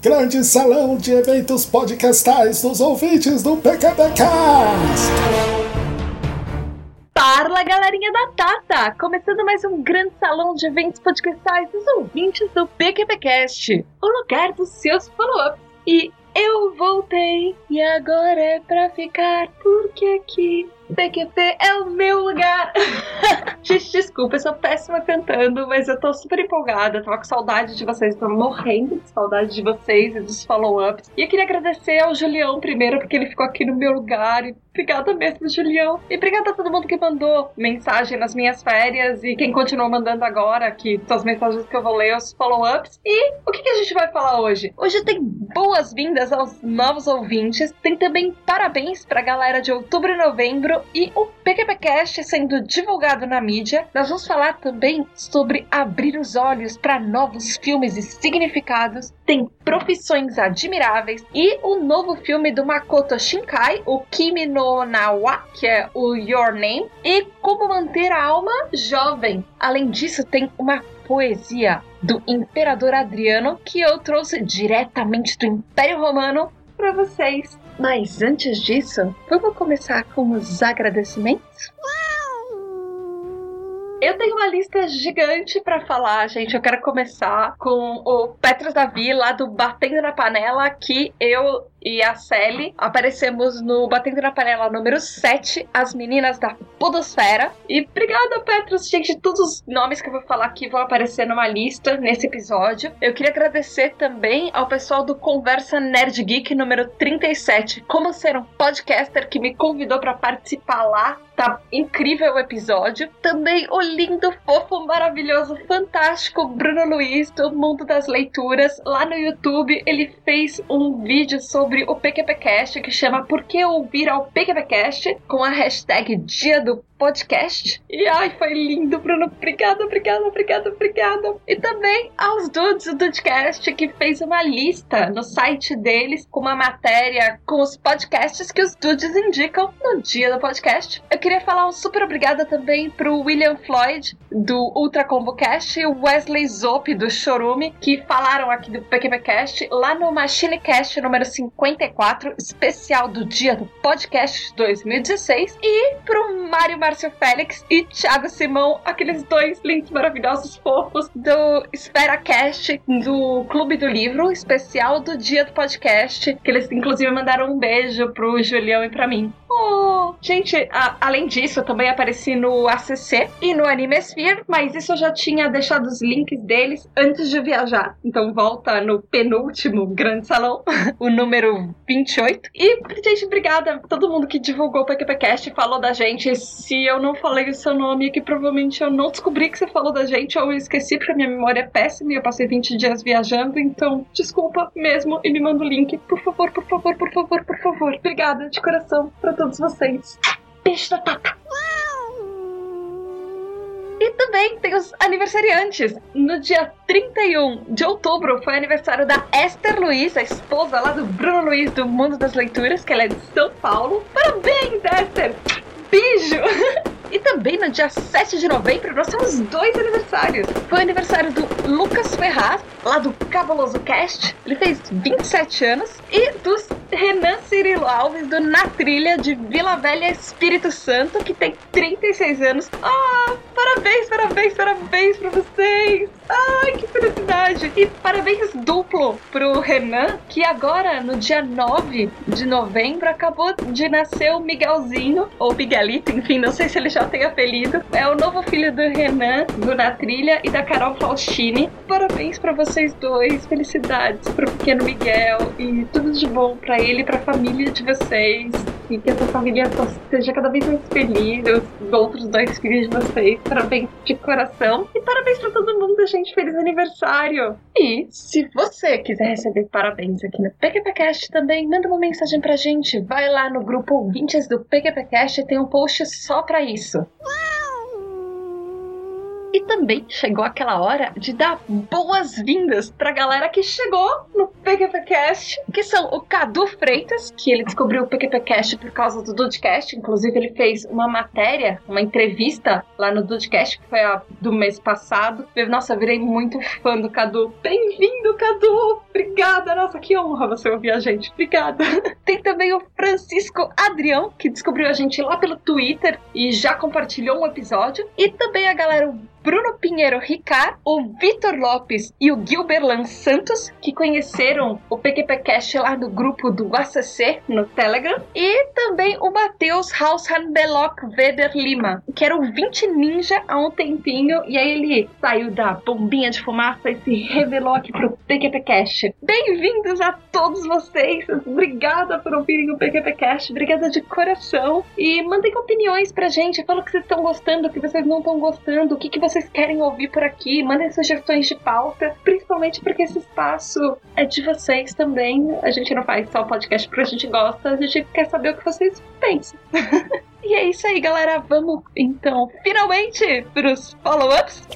Grande salão de eventos podcastais dos ouvintes do PQPcast! Parla, galerinha da Tata! Começando mais um grande salão de eventos podcastais dos ouvintes do PQPcast, o lugar dos seus follow-ups. E eu voltei, e agora é pra ficar, porque aqui PQP é o meu lugar. Gente, desculpa, eu sou péssima cantando, mas eu tô super empolgada. tava com saudade de vocês, tô morrendo de saudade de vocês e dos follow-ups. E eu queria agradecer ao Julião primeiro, porque ele ficou aqui no meu lugar. E obrigada mesmo, Julião. E obrigada a todo mundo que mandou mensagem nas minhas férias e quem continuou mandando agora, que são as mensagens que eu vou ler, os follow-ups. E o que, que a gente vai falar hoje? Hoje tem boas-vindas aos novos ouvintes. Tem também parabéns pra galera de outubro e novembro e o PQPcast sendo divulgado na mídia. Nós vamos falar também sobre abrir os olhos para novos filmes e significados. Tem profissões admiráveis e o novo filme do Makoto Shinkai, o Kimi no Nawa, que é o Your Name, e como manter a alma jovem. Além disso, tem uma poesia do Imperador Adriano que eu trouxe diretamente do Império Romano para vocês. Mas antes disso, vamos começar com os agradecimentos? Eu tenho uma lista gigante para falar, gente. Eu quero começar com o Petros Davi, lá do Batendo na Panela, que eu e a Sally aparecemos no Batendo na Panela número 7, As Meninas da Podosfera. E obrigada, Petros. Gente, todos os nomes que eu vou falar aqui vão aparecer numa lista nesse episódio. Eu queria agradecer também ao pessoal do Conversa Nerd Geek número 37, como ser um podcaster que me convidou para participar lá Tá incrível o episódio. Também o lindo, fofo, maravilhoso, fantástico Bruno Luiz, do Mundo das Leituras. Lá no YouTube, ele fez um vídeo sobre o PQPcast que chama Por que ouvir ao PQPcast? com a hashtag Dia do podcast. E ai, foi lindo, Bruno. Obrigada, obrigada, obrigada, obrigada. E também aos dudes do Dudecast que fez uma lista no site deles com uma matéria com os podcasts que os dudes indicam no dia do podcast. Eu queria falar um super obrigada também pro William Floyd do Ultra Combo Cast e o Wesley Zop do Chorume que falaram aqui do PQPcast lá no MachineCast número 54, especial do dia do podcast 2016 e pro Mário Márcio Félix e Thiago Simão, aqueles dois lindos, maravilhosos, fofos do Espera Cast, do Clube do Livro, especial do dia do podcast, que eles inclusive mandaram um beijo pro Julião e pra mim. Oh, gente, a, além disso, eu também apareci no ACC e no Animesphere, mas isso eu já tinha deixado os links deles antes de viajar. Então volta no penúltimo grande salão, o número 28. E, gente, obrigada a todo mundo que divulgou o PQPcast e falou da gente. Se eu não falei o seu nome, que provavelmente eu não descobri que você falou da gente, ou eu esqueci porque a minha memória é péssima e eu passei 20 dias viajando, então desculpa mesmo e me manda o link. Por favor, por favor, por favor, por favor. Obrigada de coração para todos vocês. Beijo da Tata. E também tem os aniversariantes. No dia 31 de outubro foi aniversário da Esther Luiz, a esposa lá do Bruno Luiz do Mundo das Leituras, que ela é de São Paulo. Parabéns, Esther! beijo! E também no dia 7 de novembro nós temos dois aniversários. Foi o aniversário do Lucas Ferraz, lá do Cabuloso Cast. Ele fez 27 anos. E dos Renan Cirilo Alves, do Na Trilha de Vila Velha Espírito Santo, que tem 36 anos. Ah, parabéns, parabéns, parabéns pra vocês! Ai, que felicidade! E parabéns duplo pro Renan, que agora, no dia 9 de novembro, acabou de nascer o Miguelzinho, ou Miguelito, enfim, não sei se ele já tem apelido. É o novo filho do Renan, do Na Trilha, e da Carol Faustini. Parabéns para vocês dois, felicidades pro pequeno Miguel e tudo de bom para ele e pra família de vocês. E que essa família seja cada vez mais feliz, outros dois filhos de vocês. Parabéns de coração. E parabéns para todo mundo, gente. Feliz aniversário! E se você quiser receber parabéns aqui no PQPcast também, manda uma mensagem pra gente. Vai lá no grupo Ouvintes do PQPcast, tem um post só pra isso. E também chegou aquela hora de dar boas-vindas pra galera que chegou no PQPcast, que são o Cadu Freitas, que ele descobriu o PQPcast por causa do Dudecast, inclusive ele fez uma matéria, uma entrevista lá no Dudecast, que foi a do mês passado. Nossa, eu virei muito fã do Cadu. Bem-vindo, Cadu! Obrigada! Nossa, que honra você ouvir a gente. Obrigada! Tem também o Francisco Adrião, que descobriu a gente lá pelo Twitter e já compartilhou um episódio. E também a galera Bruno Pinheiro Ricard, o Vitor Lopes e o Gilberlan Santos, que conheceram o PQPcast lá no grupo do ACC no Telegram, e também o Matheus Haushan Beloc Weber Lima, que era o 20 Ninja há um tempinho, e aí ele saiu da bombinha de fumaça e se revelou aqui pro PQPcast. Bem-vindos a todos vocês, obrigada por ouvirem o PQPcast, obrigada de coração, e mandem opiniões pra gente, fala o que vocês estão gostando, o que vocês não estão gostando, o que, que vocês vocês querem ouvir por aqui, mandem sugestões de pauta, principalmente porque esse espaço é de vocês também. A gente não faz só podcast porque a gente gosta, a gente quer saber o que vocês pensam. e é isso aí, galera. Vamos então finalmente pros follow-ups.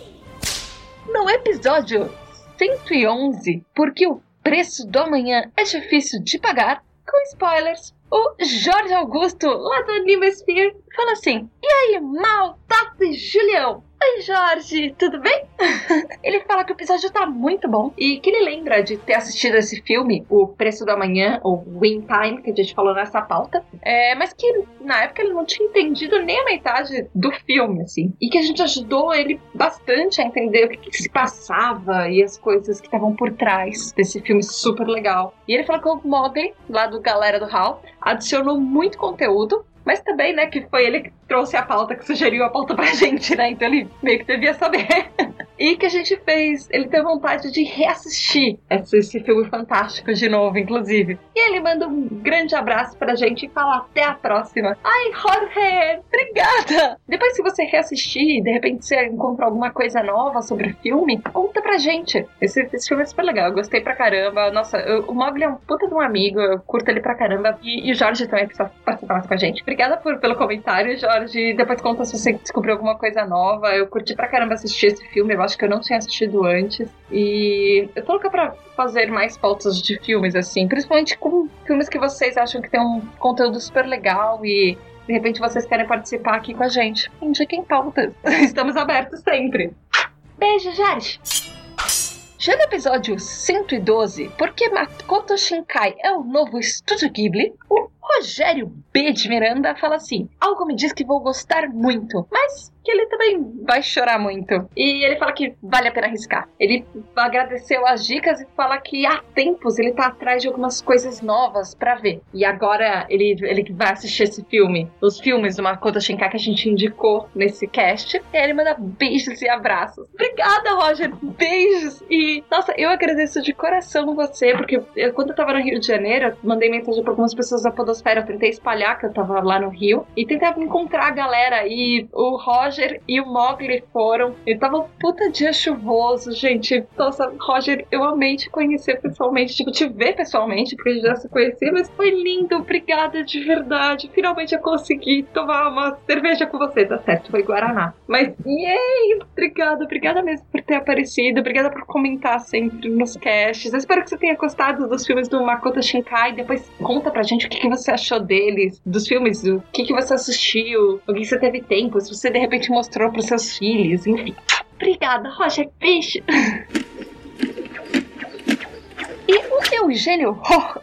No episódio 111, porque o preço do amanhã é difícil de pagar, com spoilers, o Jorge Augusto, lá do Animesphere, fala assim: E aí, Mal, Tato e Julião? Oi, Jorge, tudo bem? ele fala que o episódio tá muito bom e que ele lembra de ter assistido esse filme, O Preço do Amanhã, ou Win Time, que a gente falou nessa pauta, é, mas que na época ele não tinha entendido nem a metade do filme, assim. E que a gente ajudou ele bastante a entender o que, que se passava e as coisas que estavam por trás desse filme super legal. E ele falou que o Mogli, lá do Galera do Hall, adicionou muito conteúdo mas também, né, que foi ele que trouxe a pauta, que sugeriu a pauta pra gente, né? Então ele meio que devia saber. E que a gente fez, ele teve vontade de reassistir esse, esse, filme fantástico de novo, inclusive. E ele manda um grande abraço pra gente e fala até a próxima. Ai, Jorge, obrigada! Depois, se você reassistir, de repente você encontra alguma coisa nova sobre o filme, conta pra gente. Esse, esse filme é super legal, eu gostei pra caramba. Nossa, eu, o Mogli é um puta de um amigo, eu curto ele pra caramba. E, e o Jorge também precisa participar com a gente. Obrigada por, pelo comentário, Jorge. Depois conta se você descobriu alguma coisa nova. Eu curti pra caramba assistir esse filme, eu acho que eu não tinha assistido antes. E eu tô louca pra fazer mais pautas de filmes, assim, principalmente com filmes que vocês acham que tem um conteúdo super legal e de repente vocês querem participar aqui com a gente. Indiquem pautas. Estamos abertos sempre. Beijo, Jorge! Já no episódio 112, porque Makoto Shinkai é o novo Estúdio Ghibli, o Rogério B. de Miranda fala assim: algo me diz que vou gostar muito, mas que ele também vai chorar muito. E ele fala que vale a pena arriscar. Ele agradeceu as dicas e fala que há tempos ele tá atrás de algumas coisas novas para ver. E agora ele, ele vai assistir esse filme, os filmes do Makoto Shinkai que a gente indicou nesse cast. E aí ele manda beijos e abraços. Obrigada, Roger! Beijos! E, nossa, eu agradeço de coração você, porque eu, quando eu tava no Rio de Janeiro, mandei mensagem pra algumas pessoas da Podosfera, eu tentei espalhar que eu tava lá no Rio e tentava encontrar a galera. E o Roger e o Mogli foram. E tava um puta dia chuvoso, gente. Nossa, Roger, eu amei te conhecer pessoalmente, tipo, te ver pessoalmente, porque a gente já se conhecia, mas foi lindo, obrigada de verdade. Finalmente eu consegui tomar uma cerveja com você, tá certo? Foi Guaraná. Mas, yay! Obrigada, obrigada mesmo por ter aparecido, obrigada por comentar sempre nos casts. Eu espero que você tenha gostado dos filmes do Makoto Shinkai. Depois conta pra gente o que, que você achou deles, dos filmes, o que, que você assistiu, o que você teve tempo, se você de repente mostrou pros seus filhos, enfim. Obrigada, Roger. Beijo. E o Eugênio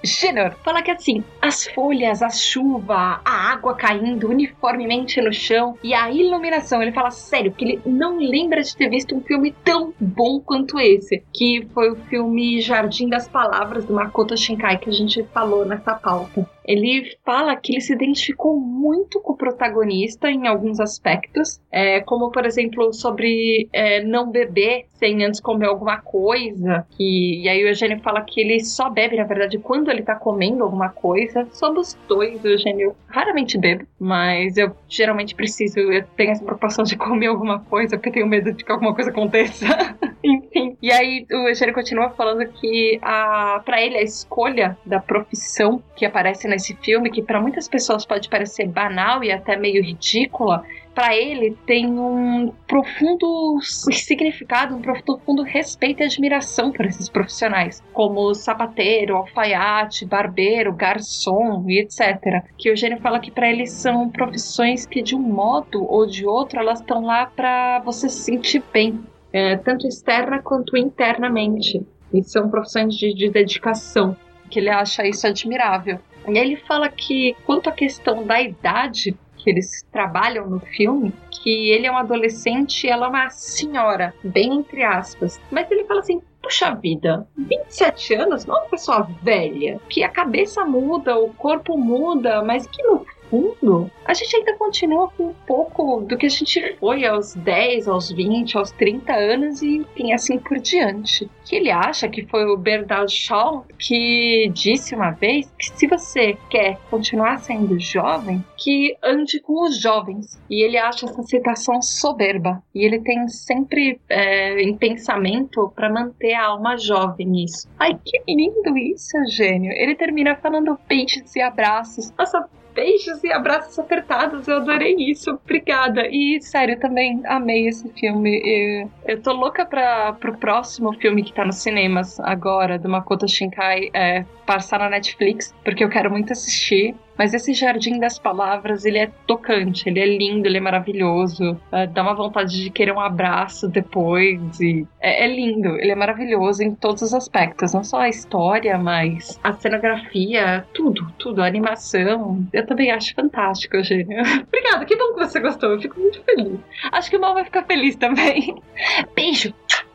Jenner fala que assim, as folhas, a chuva, a água caindo uniformemente no chão e a iluminação, ele fala sério que ele não lembra de ter visto um filme tão bom quanto esse, que foi o filme Jardim das Palavras do Makoto Shinkai que a gente falou nessa pauta ele fala que ele se identificou muito com o protagonista em alguns aspectos, é, como por exemplo sobre é, não beber sem antes comer alguma coisa, que, e aí o Eugênio fala que ele só bebe, na verdade, quando ele tá comendo alguma coisa. Somos dois, Eugênio raramente bebe, mas eu geralmente preciso, eu tenho essa preocupação de comer alguma coisa, porque tenho medo de que alguma coisa aconteça. Enfim. E aí o Eugênio continua falando que a, pra ele a escolha da profissão que aparece nesse filme, que para muitas pessoas pode parecer banal e até meio ridícula, para ele tem um profundo significado, um profundo respeito e admiração por esses profissionais, como sapateiro, alfaiate, barbeiro, garçom e etc. Que o Eugênio fala que para ele são profissões que de um modo ou de outro elas estão lá para você se sentir bem, é, tanto externa quanto internamente. E são profissões de, de dedicação, que ele acha isso admirável. E aí ele fala que, quanto à questão da idade que eles trabalham no filme, que ele é um adolescente e ela é uma senhora, bem entre aspas. Mas ele fala assim: puxa vida, 27 anos não é uma pessoa velha, que a cabeça muda, o corpo muda, mas que no fundo, a gente ainda continua com um pouco do que a gente foi aos 10, aos 20, aos 30 anos e enfim, assim por diante. Que ele acha que foi o Bernard Shaw que disse uma vez que se você quer continuar sendo jovem, que ande com os jovens. E ele acha essa citação soberba. E ele tem sempre é, em pensamento para manter a alma jovem isso. Ai, que lindo isso, gênio. Ele termina falando peixes e abraços. Nossa, beijos e abraços apertados. Eu adorei isso. Obrigada. E, sério, também amei esse filme. Eu, eu tô louca pra, pro próximo filme que tá nos cinemas agora, do Makoto Shinkai, é, passar na Netflix, porque eu quero muito assistir. Mas esse Jardim das Palavras, ele é tocante, ele é lindo, ele é maravilhoso. Uh, dá uma vontade de querer um abraço depois. E é, é, lindo, ele é maravilhoso em todos os aspectos. Não só a história, mas a cenografia, tudo, tudo. A animação. Eu também acho fantástico, Eugênio. Obrigada, que bom que você gostou. Eu fico muito feliz. Acho que o Mal vai ficar feliz também. Beijo.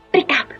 Obrigada.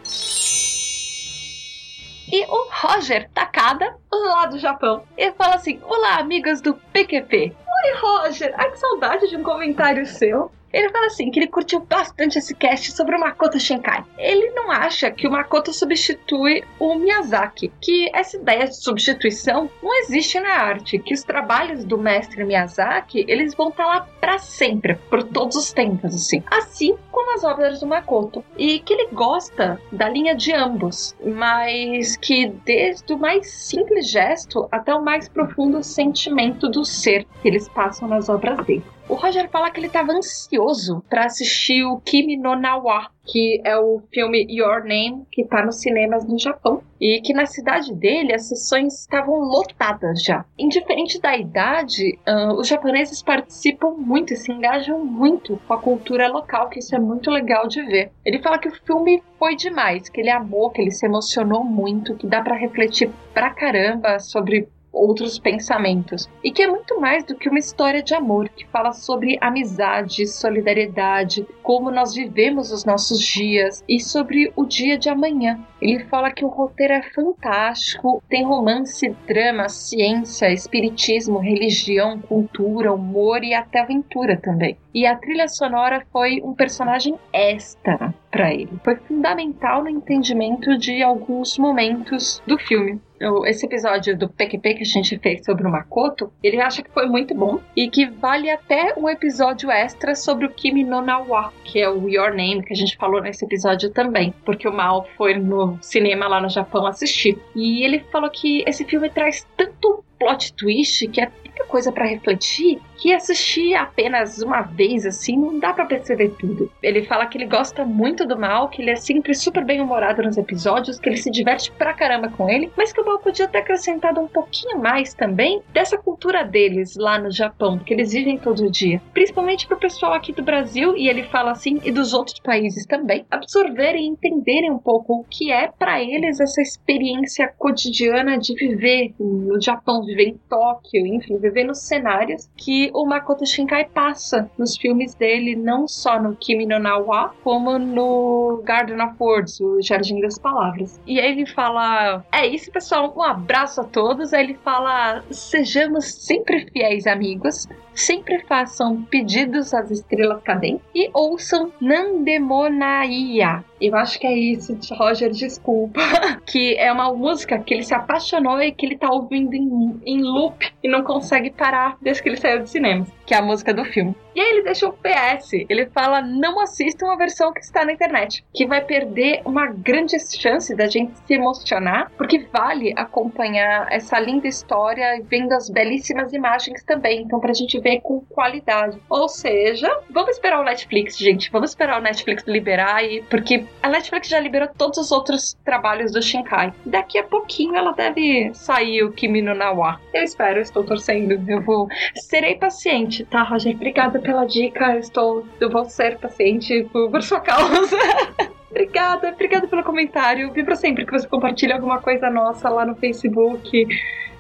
E o Roger Takada, lá do Japão, ele fala assim: Olá, amigas do PQP. Oi, Roger. Ai, que saudade de um comentário seu. Ele fala assim que ele curtiu bastante esse cast sobre o Makoto Shinkai. Ele não acha que o Makoto substitui o Miyazaki, que essa ideia de substituição não existe na arte, que os trabalhos do mestre Miyazaki, eles vão estar lá para sempre, por todos os tempos, assim. Assim como as obras do Makoto. E que ele gosta da linha de ambos, mas que desde o mais simples gesto até o mais profundo sentimento do ser que eles passam nas obras dele. O Roger fala que ele estava ansioso para assistir o Kimi no Nawa, que é o filme Your Name, que está nos cinemas no Japão. E que na cidade dele as sessões estavam lotadas já. Indiferente da idade, uh, os japoneses participam muito e se engajam muito com a cultura local, que isso é muito legal de ver. Ele fala que o filme foi demais, que ele amou, que ele se emocionou muito, que dá para refletir pra caramba sobre outros pensamentos. E que é muito mais do que uma história de amor, que fala sobre amizade, solidariedade, como nós vivemos os nossos dias e sobre o dia de amanhã. Ele fala que o roteiro é fantástico, tem romance, drama, ciência, espiritismo, religião, cultura, humor e até aventura também. E a trilha sonora foi um personagem extra para ele. Foi fundamental no entendimento de alguns momentos do filme esse episódio do PQP que a gente fez sobre o Makoto, ele acha que foi muito bom e que vale até um episódio extra sobre o Kimi no Nawa, que é o Your Name, que a gente falou nesse episódio também, porque o Mal foi no cinema lá no Japão assistir. E ele falou que esse filme traz tanto plot twist que é tanta coisa para refletir que assistir apenas uma vez assim não dá para perceber tudo. Ele fala que ele gosta muito do mal, que ele é sempre super bem humorado nos episódios, que ele se diverte pra caramba com ele, mas que o mal podia ter acrescentado um pouquinho mais também dessa cultura deles lá no Japão, que eles vivem todo dia. Principalmente pro pessoal aqui do Brasil, e ele fala assim, e dos outros países também, absorverem e entenderem um pouco o que é para eles essa experiência cotidiana de viver no Japão, viver em Tóquio, enfim, viver nos cenários que o Makoto Shinkai passa nos filmes dele, não só no Kimi no Nawa, como no Garden of Words, o Jardim das Palavras. E aí ele fala: É isso, pessoal, um abraço a todos. Aí ele fala: Sejamos sempre fiéis amigos, sempre façam pedidos às estrelas cadentes e ouçam Nandemonaia. Eu acho que é isso, Roger, desculpa. que é uma música que ele se apaixonou e que ele tá ouvindo em, em loop e não consegue parar desde que ele saiu do cinema. Que é a música do filme. E aí ele deixa um PS, ele fala: não assistam a versão que está na internet, que vai perder uma grande chance da gente se emocionar, porque vale acompanhar essa linda história vendo as belíssimas imagens também, então pra gente ver com qualidade. Ou seja, vamos esperar o Netflix, gente, vamos esperar o Netflix liberar, e, porque a Netflix já liberou todos os outros trabalhos do Shinkai. Daqui a pouquinho ela deve sair o Kimi no Nawa. Eu espero, estou torcendo, eu vou. Serei paciente, tá, Roger? Obrigada pela dica. Estou, eu vou ser paciente por, por sua causa. obrigada, obrigada pelo comentário. Vibra sempre que você compartilha alguma coisa nossa lá no Facebook.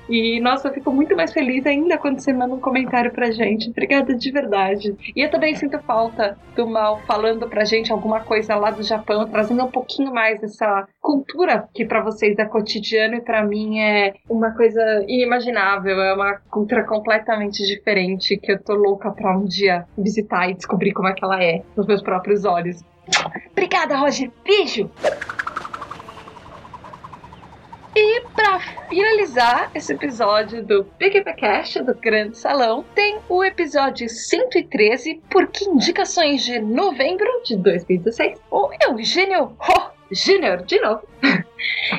E, nossa, eu fico muito mais feliz ainda quando você manda um comentário pra gente. Obrigada de verdade. E eu também sinto falta do Mal falando pra gente alguma coisa lá do Japão, trazendo um pouquinho mais essa cultura que para vocês é cotidiano e para mim é uma coisa inimaginável. É uma cultura completamente diferente que eu tô louca pra um dia visitar e descobrir como é que ela é nos meus próprios olhos. Obrigada, Roger. Beijo! E para finalizar esse episódio do PQPcast do Grande Salão, tem o episódio 113, porque indicações de novembro de 2016, o Eugênio Ho Júnior, de novo.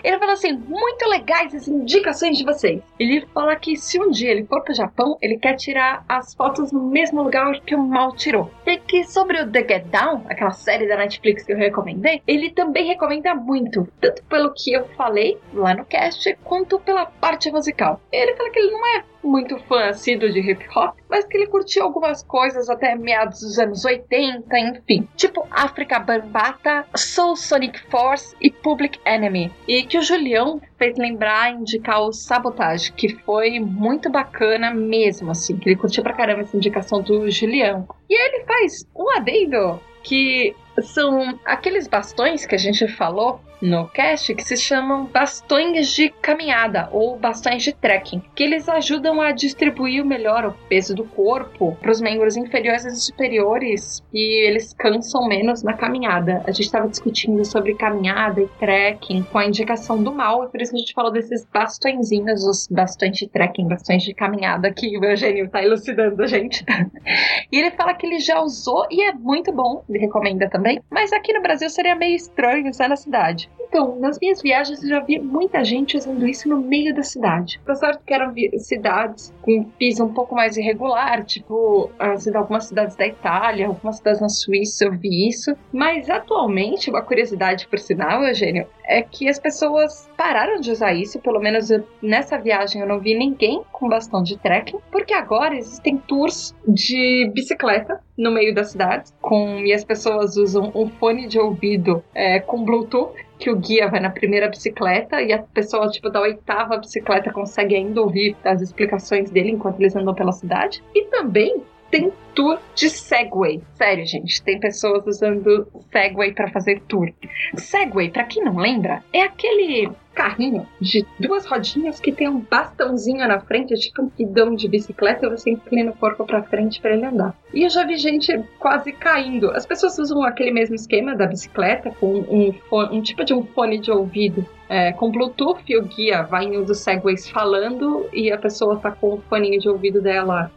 Ele fala assim: muito legais as indicações de vocês. Ele fala que se um dia ele for pro Japão, ele quer tirar as fotos no mesmo lugar que o Mal tirou. E que sobre o The Get Down, aquela série da Netflix que eu recomendei, ele também recomenda muito, tanto pelo que eu falei lá no cast, quanto pela parte musical. Ele fala que ele não é muito fã assíduo de hip hop, mas que ele curtiu algumas coisas até meados dos anos 80, enfim. Tipo África Bambata, Soul Sonic Force e Public Enemy. E que o Julião fez lembrar indicar o Sabotage, que foi muito bacana mesmo, assim, que ele curtiu pra caramba essa indicação do Julião. E ele faz um adendo que são aqueles bastões que a gente falou no cast que se chamam bastões de caminhada ou bastões de trekking, que eles ajudam a distribuir melhor o peso do corpo para os membros inferiores e superiores e eles cansam menos na caminhada. A gente estava discutindo sobre caminhada e trekking com a indicação do mal, e por isso a gente falou desses bastõezinhos, os bastões de trekking, bastões de caminhada que o Eugênio está elucidando a gente. e ele fala que ele já usou e é muito bom, ele recomenda também, mas aqui no Brasil seria meio estranho usar na cidade. Então, nas minhas viagens eu já vi muita gente usando isso no meio da cidade. Tá certo que eram cidades com piso um pouco mais irregular, tipo algumas cidades da Itália, algumas cidades na Suíça eu vi isso. Mas atualmente, uma curiosidade por sinal, Eugênio, é que as pessoas pararam de usar isso, pelo menos eu, nessa viagem eu não vi ninguém com bastão de trekking, porque agora existem tours de bicicleta no meio da cidade, com, e as pessoas usam um fone de ouvido é, com Bluetooth que o guia vai na primeira bicicleta e a pessoa, tipo, da oitava bicicleta consegue ainda ouvir as explicações dele enquanto eles andam pela cidade. E também tem tour de Segway. Sério, gente, tem pessoas usando Segway para fazer tour. Segway, para quem não lembra, é aquele carrinho de duas rodinhas que tem um bastãozinho na frente, é tipo um de bicicleta, e você inclina o corpo para frente para ele andar. E eu já vi gente quase caindo. As pessoas usam aquele mesmo esquema da bicicleta com um, um tipo de um fone de ouvido é, com Bluetooth, o guia vai em um dos segways falando e a pessoa tá com o foninho de ouvido dela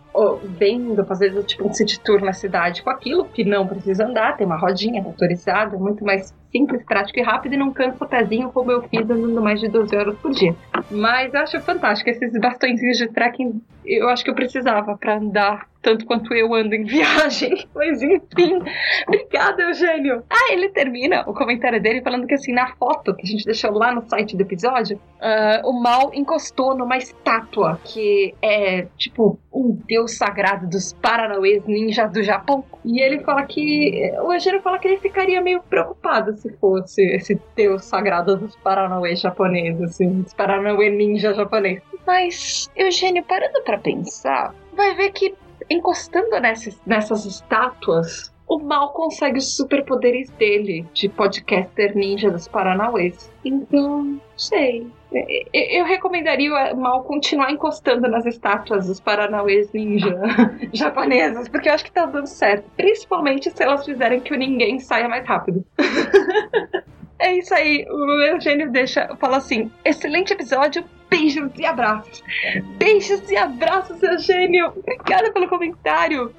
vendo, fazendo tipo um city tour na cidade com aquilo, que não precisa andar, tem uma rodinha motorizada, muito mais simples, prático e rápido e não cansa o pezinho como eu fiz andando mais de 12 horas por dia. Mas eu acho fantástico esses bastõezinhos de trekking, eu acho que eu precisava para andar tanto quanto eu ando em viagem. Mas enfim, obrigada, Eugênio. Ah, ele termina o comentário dele falando que assim, na foto que a gente deixou lá no site do episódio, uh, o mal encostou numa estátua que é tipo um deus sagrado dos Paranauês ninjas do Japão. E ele fala que. O Eugênio fala que ele ficaria meio preocupado se fosse esse deus sagrado dos Paranauês japoneses, assim, dos Paranauê ninja japonês. Mas, Eugênio, parando para pensar, vai ver que encostando nessas, nessas estátuas, o mal consegue os superpoderes dele, de podcaster ninja dos Paranauês. Então, sei. Eu recomendaria o mal continuar encostando nas estátuas dos Paranauês ninja japonesas, porque eu acho que tá dando certo. Principalmente se elas fizerem que o ninguém saia mais rápido. É isso aí, o Eugênio deixa, fala assim: excelente episódio, Beijos e abraços. Beijos e abraços, Eugênio. Obrigada pelo comentário.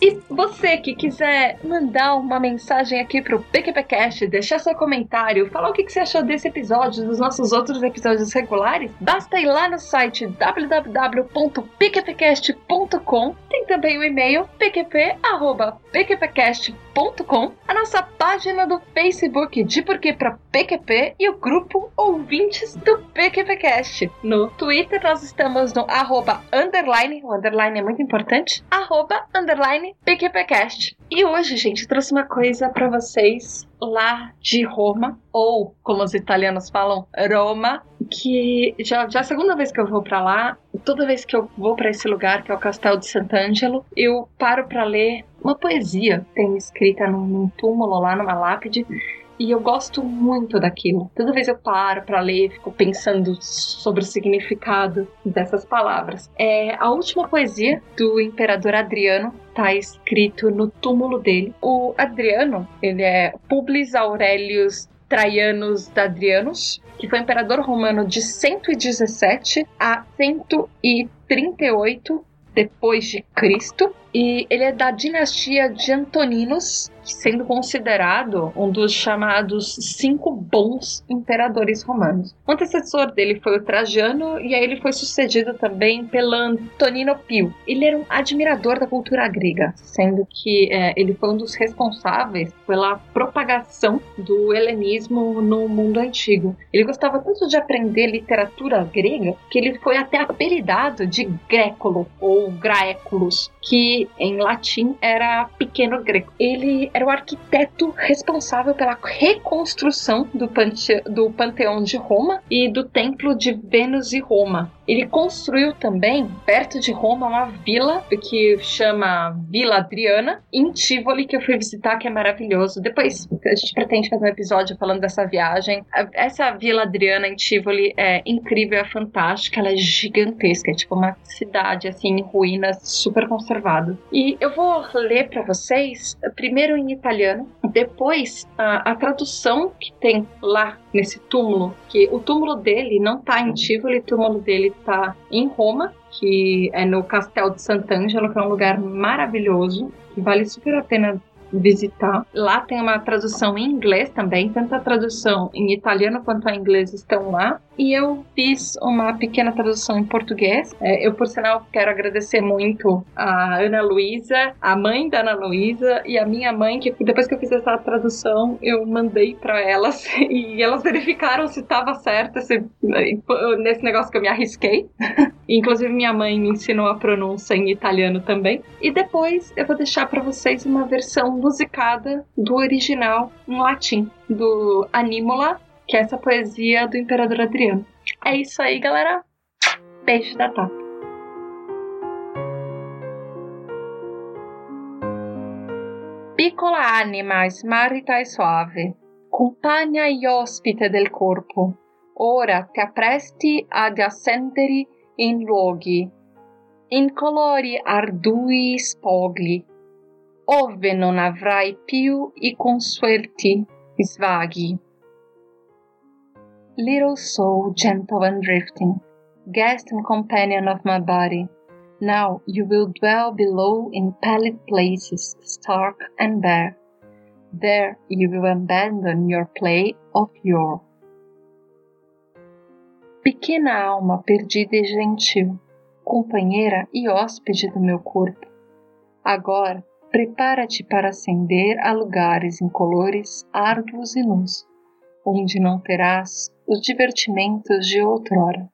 E você que quiser mandar uma mensagem aqui pro PQPcast, deixar seu comentário, falar o que você achou desse episódio, dos nossos outros episódios regulares, basta ir lá no site www.pqpcast.com. Tem também o e-mail pqp.pqpcast.com, a nossa página do Facebook de Porquê para PQP e o grupo Ouvintes do PQPcast. No Twitter nós estamos no arroba underline, o underline é muito importante, arroba underline PQPcast. E hoje, gente, eu trouxe uma coisa para vocês lá de Roma, ou como os italianos falam, Roma, que já, já é a segunda vez que eu vou para lá. Toda vez que eu vou para esse lugar, que é o Castelo de Sant'Angelo, eu paro para ler uma poesia tem escrita num, num túmulo lá, numa lápide. E eu gosto muito daquilo. Toda vez eu paro para ler, fico pensando sobre o significado dessas palavras. É a última poesia do imperador Adriano está escrito no túmulo dele. O Adriano, ele é Publius Aurelius Traianus Adrianus, que foi imperador romano de 117 a 138 depois de Cristo, e ele é da dinastia de Antoninos, sendo considerado um dos chamados cinco bons imperadores romanos. O antecessor dele foi o Trajano e aí ele foi sucedido também pelo Antonino Pio. Ele era um admirador da cultura grega, sendo que é, ele foi um dos responsáveis pela propagação do helenismo no mundo antigo. Ele gostava tanto de aprender literatura grega que ele foi até apelidado de Grécolo ou Graeculus, que em latim era pequeno grego. Ele era o arquiteto responsável pela reconstrução do, pante do Panteão de Roma e do Templo de Vênus e Roma. Ele construiu também, perto de Roma, uma vila que chama Vila Adriana, em Tivoli, que eu fui visitar, que é maravilhoso. Depois a gente pretende fazer um episódio falando dessa viagem. Essa Vila Adriana em Tivoli é incrível, é fantástica, ela é gigantesca, é tipo uma cidade assim em ruínas, super conservada. E eu vou ler para vocês primeiro em italiano, depois a, a tradução que tem lá nesse túmulo, que o túmulo dele não tá em Tivoli, o túmulo dele tá em Roma, que é no Castelo de Sant'Angelo, que é um lugar maravilhoso, que vale super a pena visitar. Lá tem uma tradução em inglês também, tanto a tradução em italiano quanto a inglês estão lá. E eu fiz uma pequena tradução em português. É, eu, por sinal, quero agradecer muito a Ana Luísa, a mãe da Ana Luísa e a minha mãe, que depois que eu fiz essa tradução, eu mandei para elas e elas verificaram se estava certo esse, nesse negócio que eu me arrisquei. Inclusive, minha mãe me ensinou a pronúncia em italiano também. E depois eu vou deixar para vocês uma versão musicada do original em latim, do Anímola, que é essa poesia do Imperador Adriano. É isso aí, galera. Beijo da Tata. Piccola anima, smarrita e suave, compagna e ospite del corpo, ora ti appresti ad ascendere in luoghi, in colori ardui spogli, ove non avrai più i consueti svaghi. Little soul, gentle and drifting, guest and companion of my body, now you will dwell below in pallid places, stark and bare. There you will abandon your play of yore. Pequena alma perdida e gentil, companheira e hóspede do meu corpo, agora prepara-te para ascender a lugares incolores, árduos e nus, onde não terás os divertimentos de outrora.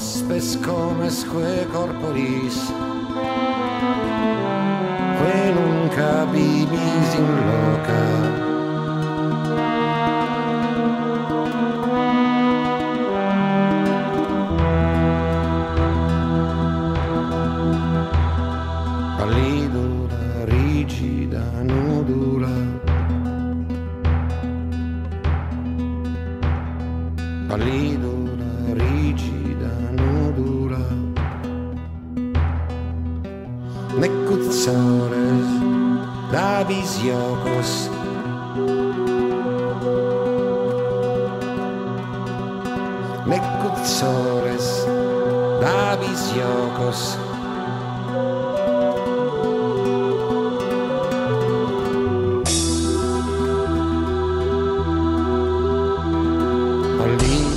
Hospes comesque corporis. Que nunca vivis in loca Liberty.